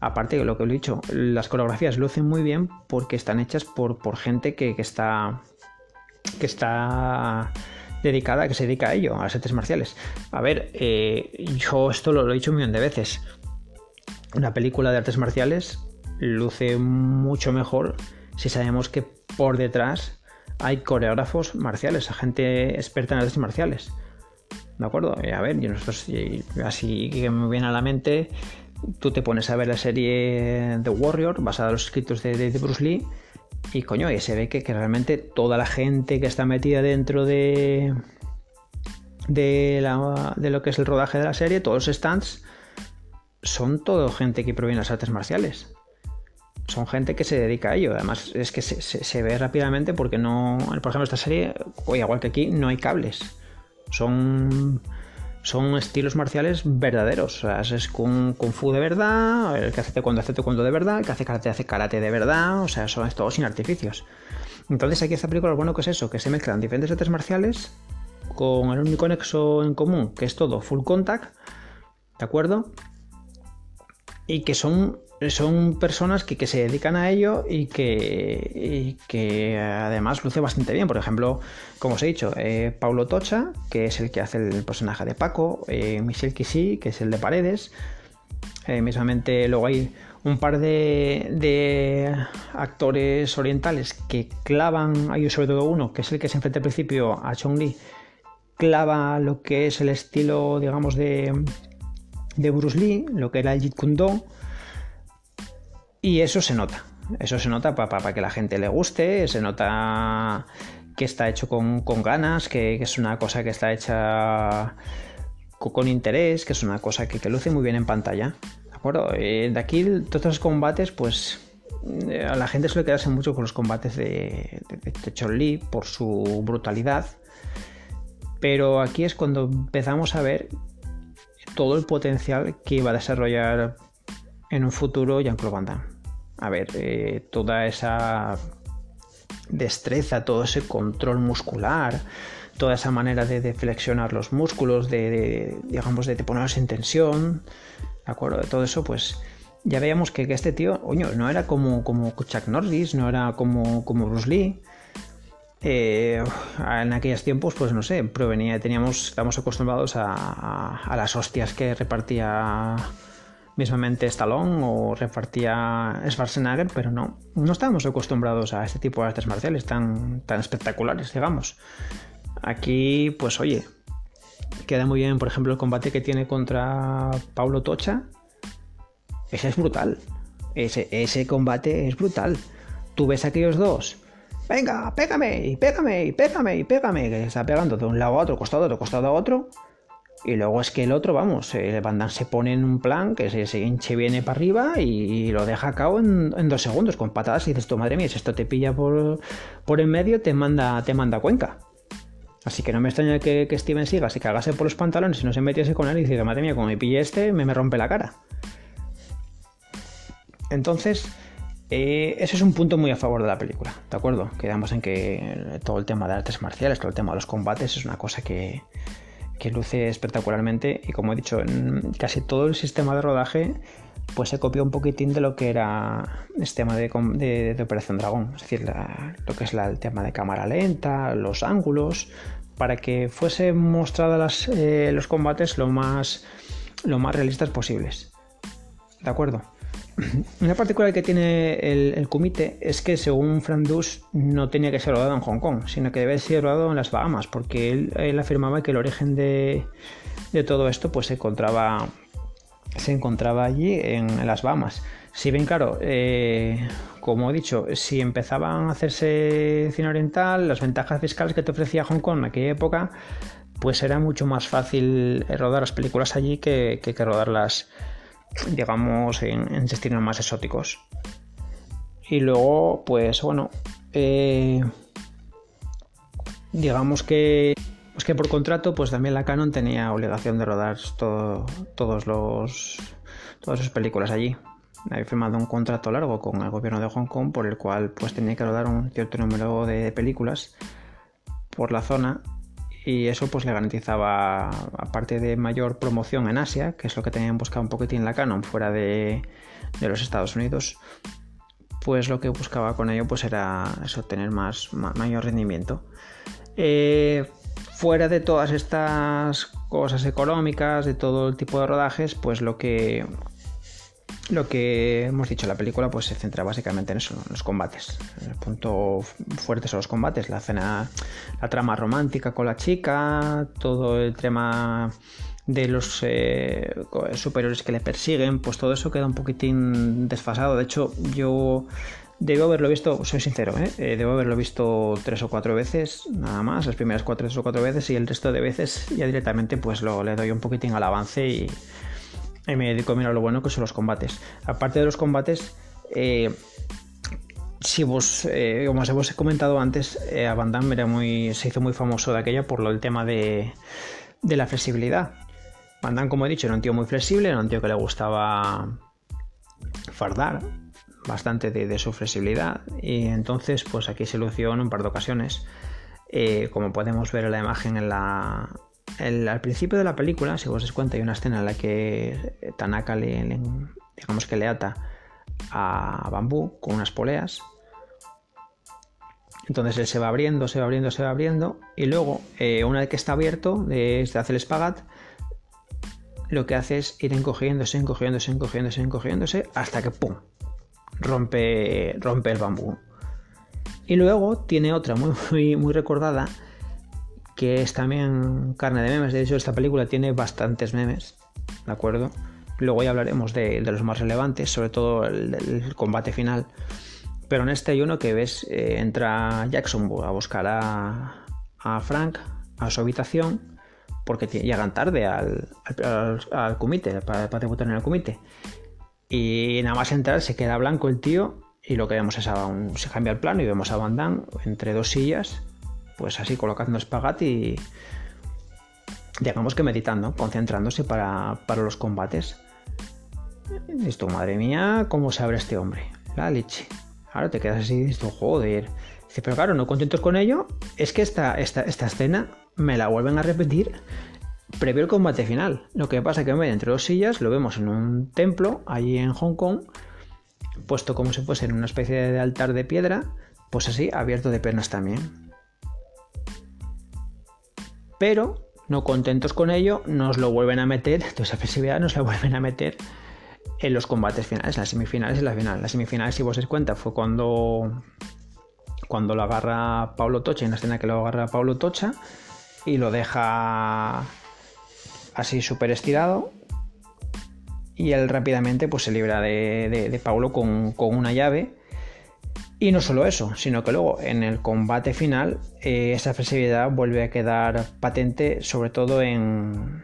Aparte de lo que he dicho, las coreografías lucen muy bien porque están hechas por, gente que, está. que está dedicada, que se dedica a ello, a las artes marciales. A ver, eh, yo esto lo he dicho un millón de veces una película de artes marciales luce mucho mejor si sabemos que por detrás hay coreógrafos marciales, gente experta en artes marciales. ¿De acuerdo? a ver, yo nosotros, así que me viene a la mente, tú te pones a ver la serie The Warrior, basada en los escritos de, Bruce Lee, y coño, y se ve que, que, realmente toda la gente que está metida dentro de, de, de lo que es el rodaje de la serie, todos los stands, son todo gente que proviene de las artes marciales. Son gente que se dedica a ello. Además, es que se, ve rápidamente porque no. Por ejemplo, esta serie, igual que aquí, no hay cables. Son. Son estilos marciales verdaderos. O sea, es kung, fu de verdad, el que hace taekwondo hace taekwondo de verdad, el que hace karate hace karate de verdad. O sea, son todo sin artificios. Entonces, aquí esta película lo bueno que es eso, que se mezclan diferentes artes marciales con el único nexo en común, que es todo full contact. ¿De acuerdo? Y que son, son personas que, se dedican a ello y que, que además luce bastante bien. Por ejemplo, como os he dicho, eh, Paulo Tocha, que es el que hace el personaje de Paco, eh, Michel Kissy, que es el de Paredes. Eh, mismamente luego hay un par de, de, actores orientales que clavan, hay sobre todo uno, que es el que se enfrenta al principio a Chong Li, clava lo que es el estilo, digamos, de, de Bruce Lee, lo que era el Jeet Kune Do, y eso se nota. Eso se nota para que la gente le guste, se nota que está hecho con, ganas, que, es una cosa que está hecha con, interés, que es una cosa que, luce muy bien en pantalla. ¿De acuerdo? Eh, de aquí, todos los combates, pues eh, a la gente suele quedarse mucho con los combates de, de, Li por su brutalidad Pero aquí es cuando empezamos a ver todo el potencial que iba a desarrollar en un futuro Jean-Claude Van. A ver, eh, toda esa destreza, todo ese control muscular, toda esa manera de, flexionar los músculos, de, digamos, de, ponerlos en tensión, ¿de acuerdo? De todo eso, pues ya veíamos que, este tío, oño, no era como, como Chuck no era como, como Bruce Lee. Eh, en aquellos tiempos, pues no sé, provenía, teníamos, estamos acostumbrados a, a, las hostias que repartía mismamente Stallone o repartía Schwarzenegger, pero no, no estábamos acostumbrados a este tipo de artes marciales tan, tan espectaculares, digamos. Aquí, pues oye, queda muy bien, por ejemplo, el combate que tiene contra Paulo Tocha. Ese es brutal. Ese, ese combate es brutal. Tú ves a aquellos dos. Venga, pégame, pégame, pégame, pégame. Que está pegando de un lado a otro, costado a otro, costado a otro. Y luego es que el otro, vamos, el Van se pone en un plan que se, hinche viene para arriba y, lo deja a cabo en, dos segundos con patadas y dices, tu madre mía, si esto te pilla por, por en medio, te manda, te manda cuenca. Así que no me extraña que, Steven siga, se cagase por los pantalones y no se metiese con él y dice, madre mía, como me pille este, me, me rompe la cara. Entonces, eh, ese es un punto muy a favor de la película, ¿de acuerdo? Quedamos en que todo el tema de artes marciales, todo el tema de los combates es una cosa que, luce espectacularmente y como he dicho, en casi todo el sistema de rodaje pues se copió un poquitín de lo que era el sistema de, Operación Dragón, es decir, lo que es el tema de cámara lenta, los ángulos, para que fuese mostrados eh, los combates lo más, lo más realistas posibles. ¿De acuerdo? Una particular que tiene el, Kumite es que según Frank Dus no tenía que ser rodado en Hong Kong, sino que debe ser rodado en las Bahamas, porque él, afirmaba que el origen de, todo esto pues se encontraba se encontraba allí en, las Bahamas. Si bien claro, eh, como he dicho, si empezaban a hacerse cine oriental, las ventajas fiscales que te ofrecía Hong Kong en aquella época, pues era mucho más fácil rodar las películas allí que, que, rodarlas, digamos, en, destinos más exóticos. Y luego, pues bueno, eh, digamos que pues que por contrato, pues también la Canon tenía obligación de rodar todos los, todas sus películas allí. Había firmado un contrato largo con el gobierno de Hong Kong por el cual pues tenía que rodar un cierto número de películas por la zona y eso pues le garantizaba, aparte de mayor promoción en Asia, que es lo que tenían buscado un poquitín la Canon fuera de, de los Estados Unidos, pues lo que buscaba con ello pues era eso, tener más, mayor rendimiento. Eh, fuera de todas estas cosas económicas, de todo el tipo de rodajes, pues lo que lo que hemos dicho, la película pues se centra básicamente en eso, en los combates. El punto fuerte son los combates, la cena, la trama romántica con la chica, todo el tema de los eh, superiores que le persiguen, pues todo eso queda un poquitín desfasado. De hecho, yo Debo haberlo visto, soy sincero, ¿eh? ¿eh? debo haberlo visto tres o cuatro veces, nada más, las primeras cuatro o cuatro veces y el resto de veces ya directamente pues lo, le doy un poquitín al avance y, me dedico a mirar lo bueno que son los combates. Aparte de los combates, eh, si vos, eh, como os he comentado antes, a Van Damme era muy, se hizo muy famoso de aquella por lo, el tema de, de la flexibilidad. Van Damme, como he dicho, era un tío muy flexible, era un tío que le gustaba fardar, bastante de, su flexibilidad y entonces pues aquí se lució en un par de ocasiones eh, como podemos ver en la imagen en la, al principio de la película si os das cuenta hay una escena en la que Tanaka le, digamos que le ata a Bambú con unas poleas entonces él se va abriendo, se va abriendo, se va abriendo y luego eh, una vez que está abierto se hace el espagat lo que hace es ir encogiéndose, encogiéndose, encogiéndose, encogiéndose hasta que ¡pum! rompe, rompe el bambú. Y luego tiene otra muy, muy, recordada, que es también carne de memes. De hecho, esta película tiene bastantes memes, ¿de acuerdo? Luego ya hablaremos de, los más relevantes, sobre todo el, combate final. Pero en este hay uno que ves, eh, entra Jackson a buscar a, Frank a su habitación porque llegan tarde al, comité, para, para debutar en el comité. Y nada más entrar se queda blanco el tío y lo que vemos es a se cambia el plano y vemos a Van Damme entre dos sillas, pues así colocando espagati digamos que meditando, concentrándose para, los combates. Y tú, madre mía, ¿cómo se abre este hombre? La leche. Ahora te quedas así y dices, joder. Dice, pero claro, no contentos con ello, es que esta, esta, esta escena me la vuelven a repetir previo el combate final. Lo que pasa es que en vez de entre dos sillas lo vemos en un templo allí en Hong Kong, puesto como si fuese en una especie de altar de piedra, pues así abierto de pernas también. Pero no contentos con ello, nos lo vuelven a meter, toda esa flexibilidad nos la vuelven a meter en los combates finales, las semifinales y la final. Las semifinales, si vos os cuenta, fue cuando cuando lo agarra Pablo Tocha, en la escena que lo agarra Pablo Tocha y lo deja así súper estirado y él rápidamente pues se libra de, de, Paulo con, una llave y no solo eso, sino que luego en el combate final eh, esa flexibilidad vuelve a quedar patente sobre todo en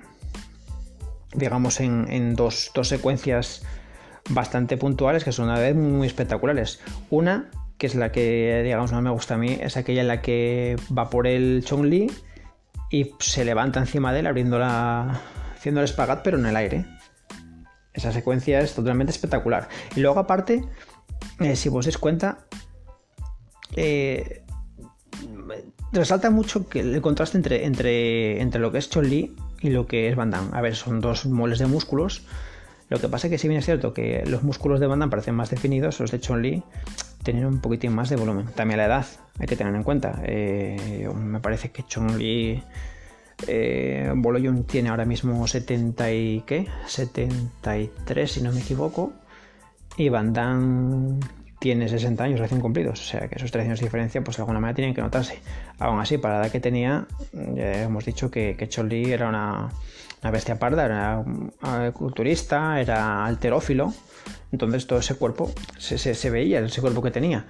digamos en, dos, dos, secuencias bastante puntuales que son a vez muy espectaculares una que es la que digamos más me gusta a mí es aquella en la que va por el Chong Li y se levanta encima de él abriendo la, haciendo el espagat pero en el aire. Esa secuencia es totalmente espectacular. Y luego aparte, eh, si vos os cuenta, eh, resalta mucho el contraste entre, entre, entre lo que es Chun Li y lo que es Van Damme. A ver, son dos moles de músculos. Lo que pasa es que si bien es cierto que los músculos de Van Damme parecen más definidos, los de Chun Li tienen un poquitín más de volumen. También la edad, hay que tener en cuenta. Eh, me parece que Chun Li eh, tiene ahora mismo 70 y qué? 73 si no me equivoco. Y Van Damme tiene 60 años recién cumplidos. O sea que esos tres años de diferencia pues de alguna manera tienen que notarse. Aún así, para la edad que tenía, ya hemos dicho que, que era una, bestia parda, era culturista, era alterófilo. Entonces todo ese cuerpo se, se, veía, ese cuerpo que tenía.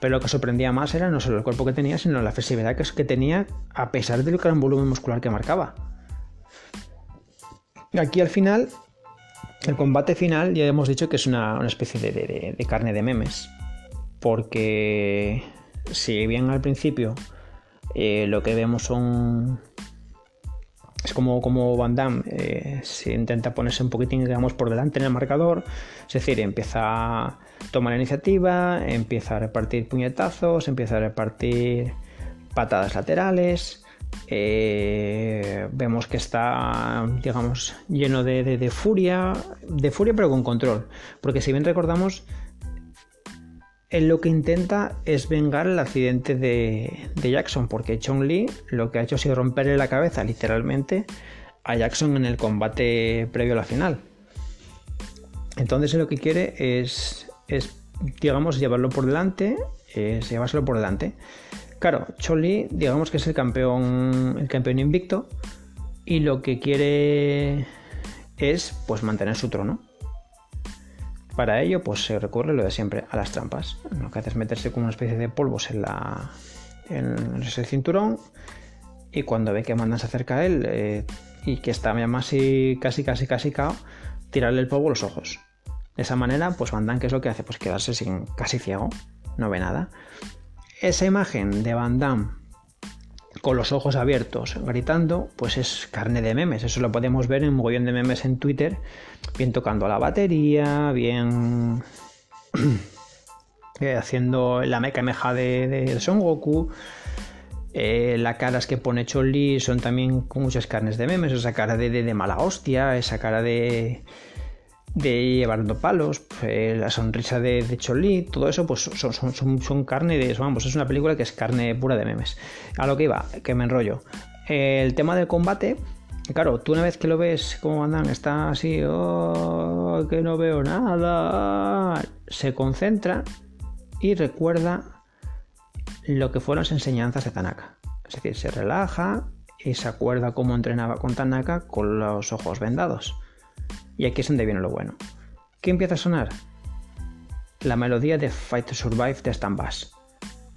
Pero lo que sorprendía más era no solo el cuerpo que tenía, sino la flexibilidad que, que tenía a pesar del gran volumen muscular que marcaba. Aquí al final, el combate final ya hemos dicho que es una, especie de, carne de memes. Porque si bien al principio eh, lo que vemos son es como, como Van Damme eh, se intenta ponerse un poquitín, digamos, por delante en el marcador. Es decir, empieza a tomar iniciativa, empieza a repartir puñetazos, empieza a repartir patadas laterales. Eh, vemos que está, digamos, lleno de, de, furia, de furia pero con control. Porque si bien recordamos, él lo que intenta es vengar el accidente de, Jackson, porque Chong Li lo que ha hecho ha sido romperle la cabeza literalmente a Jackson en el combate previo a la final. Entonces él lo que quiere es, es digamos, llevarlo por delante, es llevárselo por delante. Claro, Chong Li, digamos que es el campeón, el campeón invicto, y lo que quiere es pues mantener su trono. Para ello, pues se recurre lo de siempre a las trampas. Lo que hace es meterse con una especie de polvos en, la, en ese cinturón y cuando ve que Mandan se acerca a él eh, y que está más casi, casi, casi, casi cao, tirarle el polvo a los ojos. De esa manera, pues Van ¿qué es lo que hace? Pues quedarse sin, casi ciego, no ve nada. Esa imagen de Van Damme con los ojos abiertos, gritando, pues es carne de memes. Eso lo podemos ver en un mogollón de memes en Twitter, bien tocando la batería, bien eh, haciendo la meca meja de, Son Goku. Eh, las caras que pone Choli son también muchas carnes de memes, esa cara de, de mala hostia, esa cara de, de llevando palos, eh, la sonrisa de, de todo eso pues son, carne de eso, vamos, es una película que es carne pura de memes. A lo que iba, que me enrollo. el tema del combate, claro, tú una vez que lo ves como andan, está así, oh, que no veo nada, se concentra y recuerda lo que fueron las enseñanzas de Tanaka. Es decir, se relaja y se acuerda cómo entrenaba con Tanaka con los ojos vendados. Y aquí es donde viene lo bueno. ¿Qué empieza a sonar? La melodía de Fight to Survive de Stan Bass.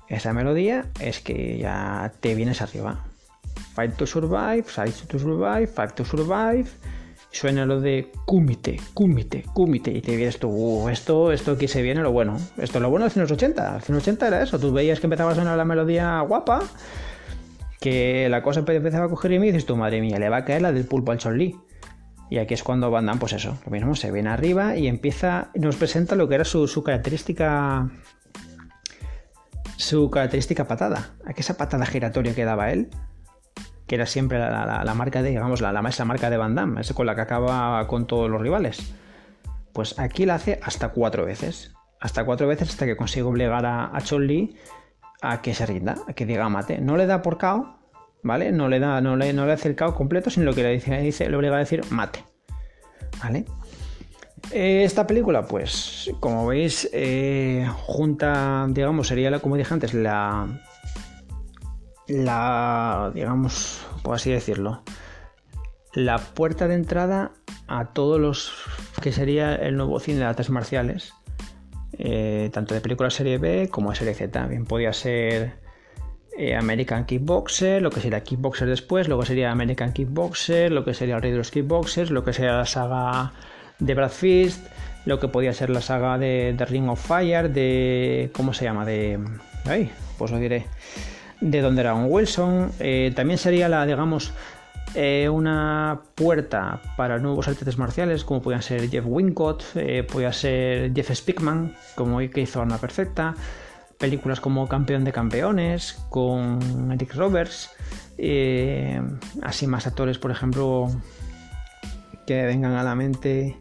Esa melodía es que ya te vienes arriba. Fight to Survive, Fight to Survive, Fight to Survive. Suena lo de cúmite, cúmite, cúmite. Y te vienes tú, uh, esto, esto aquí se viene lo bueno. Esto es lo bueno de los 80. los 80 era eso. Tú veías que empezaba a sonar la melodía guapa que la cosa empezaba a coger y me dices tú, madre mía, le va a caer la del pulpo al Chun-Li. Y aquí es cuando Van Damme, pues eso, lo mismo, se viene arriba y empieza, nos presenta lo que era su, su característica su característica patada, esa patada giratoria que daba él, que era siempre la, marca de, digamos, la, la, marca de Van Damme, es con la que acaba con todos los rivales. Pues aquí la hace hasta cuatro veces. Hasta cuatro veces hasta que consigue obligar a, a Chun-Li a que se rinda, a que diga mate. No le da por KO, ¿vale? No le da, no le, no le hace el KO completo, sino lo que le dice, le obliga a decir mate. ¿Vale? Eh, esta película, pues, como veis, eh, junta, digamos, sería, la, como dije antes, la, la, digamos, por así decirlo, la puerta de entrada a todos los que sería el nuevo cine de artes marciales, eh, tanto de película serie B como de serie Z. Bien, podía ser American Kickboxer, lo que sería Kickboxer después, luego sería American Kickboxer, lo que sería el Rey de los Kickboxers, lo que sería la saga de Brad Fist, lo que podía ser la saga de, Ring of Fire, de. ¿Cómo se llama? De. Ay, pues lo diré. De donde era un Wilson. Eh, también sería la, digamos, eh, una puerta para nuevos artistas marciales, como podían ser Jeff Wincott, eh, podía ser Jeff Spickman, como que hizo Arma Perfecta. Películas como Campeón de Campeones, con Eric Roberts. así más actores, por ejemplo, que vengan a la mente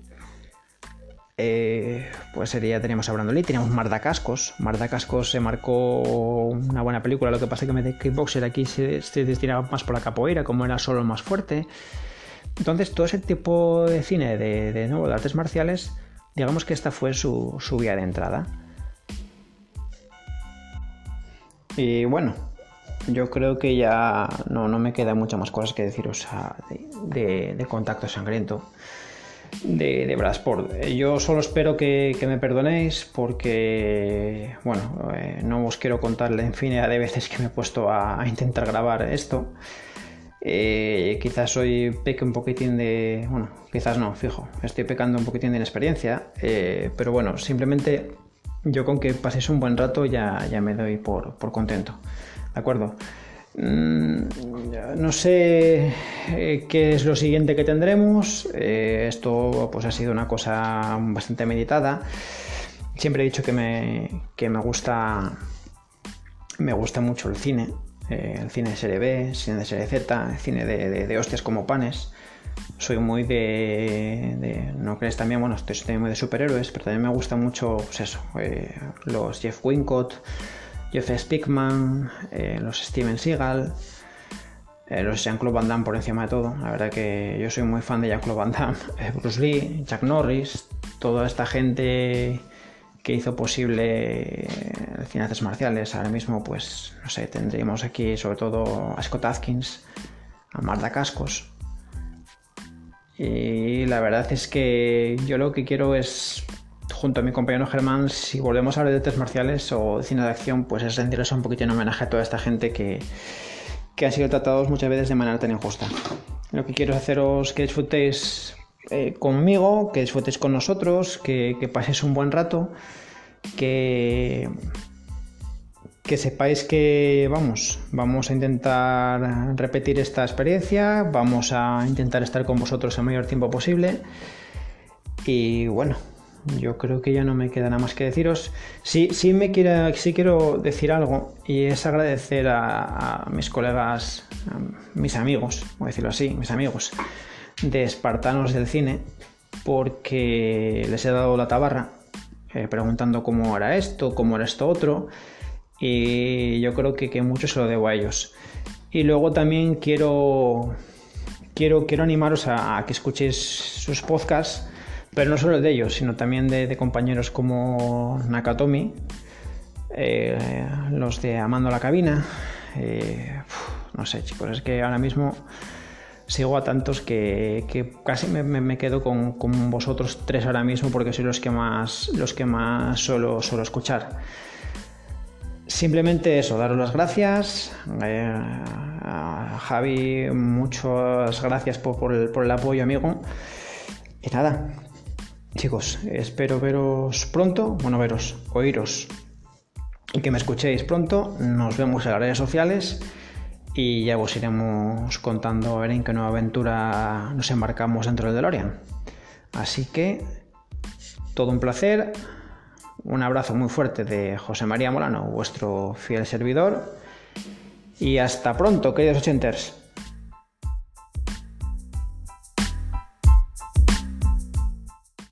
eh, pues sería, teníamos a Brandon Lee, teníamos Marda Cascos. Marda Cascos se marcó una buena película, lo que pasa es que de Kickboxer aquí se, destinaba más por la capoeira, como era solo más fuerte. Entonces, todo ese tipo de cine de, nuevo, de artes marciales, digamos que esta fue su, vía de entrada. Y bueno, yo creo que ya no, me queda muchas más cosas que deciros de contacto sangriento de, de Brasport. Yo solo espero que, me perdonéis porque, bueno, eh, no os quiero contar la infinidad de veces que me he puesto a, intentar grabar esto. Eh, quizás hoy peque un poquitín de... Bueno, quizás no, fijo, estoy pecando un poquitín de inexperiencia, eh, pero bueno, simplemente yo con que paséis un buen rato ya, ya me doy por, por contento. ¿De acuerdo? Mm, no sé eh, qué es lo siguiente que tendremos. Eh, esto pues ha sido una cosa bastante meditada. Siempre he dicho que me, me gusta me gusta mucho el cine. Eh, el cine de serie B, cine de serie Z, el cine de, hostias como panes. Soy muy de, ¿No crees también? Bueno, estoy, muy de superhéroes, pero también me gusta mucho, pues eso, los Jeff Wincott, Jeff Spickman, eh, los Steven Seagal, eh, los Jean-Claude Van Damme por encima de todo. La verdad que yo soy muy fan de Jean-Claude Van Damme, eh, Bruce Lee, Chuck Norris, toda esta gente que hizo posible el cine artes marciales. Ahora mismo, pues, no sé, tendríamos aquí sobre todo a Scott Atkins, a Marta Cascos. Y la verdad es que yo lo que quiero es junto a mi compañero Germán, si volvemos a hablar de artes marciales o cine de acción, pues es rendirles un poquito en homenaje a toda esta gente que, que han sido tratados muchas veces de manera tan injusta. Lo que quiero es haceros que disfrutéis eh, conmigo, que disfrutéis con nosotros, que, que, paséis un buen rato, que, que sepáis que vamos, vamos a intentar repetir esta experiencia, vamos a intentar estar con vosotros el mayor tiempo posible. Y bueno, yo creo que ya no me queda nada más que deciros. Sí, sí me quiero, sí quiero decir algo y es agradecer a, mis colegas, mis amigos, voy a decirlo así, mis amigos de Espartanos del Cine, porque les he dado la tabarra eh, preguntando cómo era esto, cómo era esto otro, y yo creo que, que mucho se lo debo a ellos. Y luego también quiero, quiero, quiero animaros a, que escuchéis sus podcasts pero no solo de ellos, sino también de, compañeros como Nakatomi, eh, los de Amando la Cabina. Eh, no sé, chicos, es que ahora mismo sigo a tantos que, casi me, quedo con, vosotros tres ahora mismo porque sois los que más, los que más suelo, escuchar. Simplemente eso, daros las gracias. Eh, a Javi, muchas gracias por, el, apoyo, amigo. Y nada, Chicos, espero veros pronto, bueno, veros, oíros y que me escuchéis pronto. Nos vemos en las redes sociales y ya os iremos contando a ver en qué nueva aventura nos embarcamos dentro del DeLorean. Así que todo un placer, un abrazo muy fuerte de José María Molano, vuestro fiel servidor, y hasta pronto, queridos ochenters.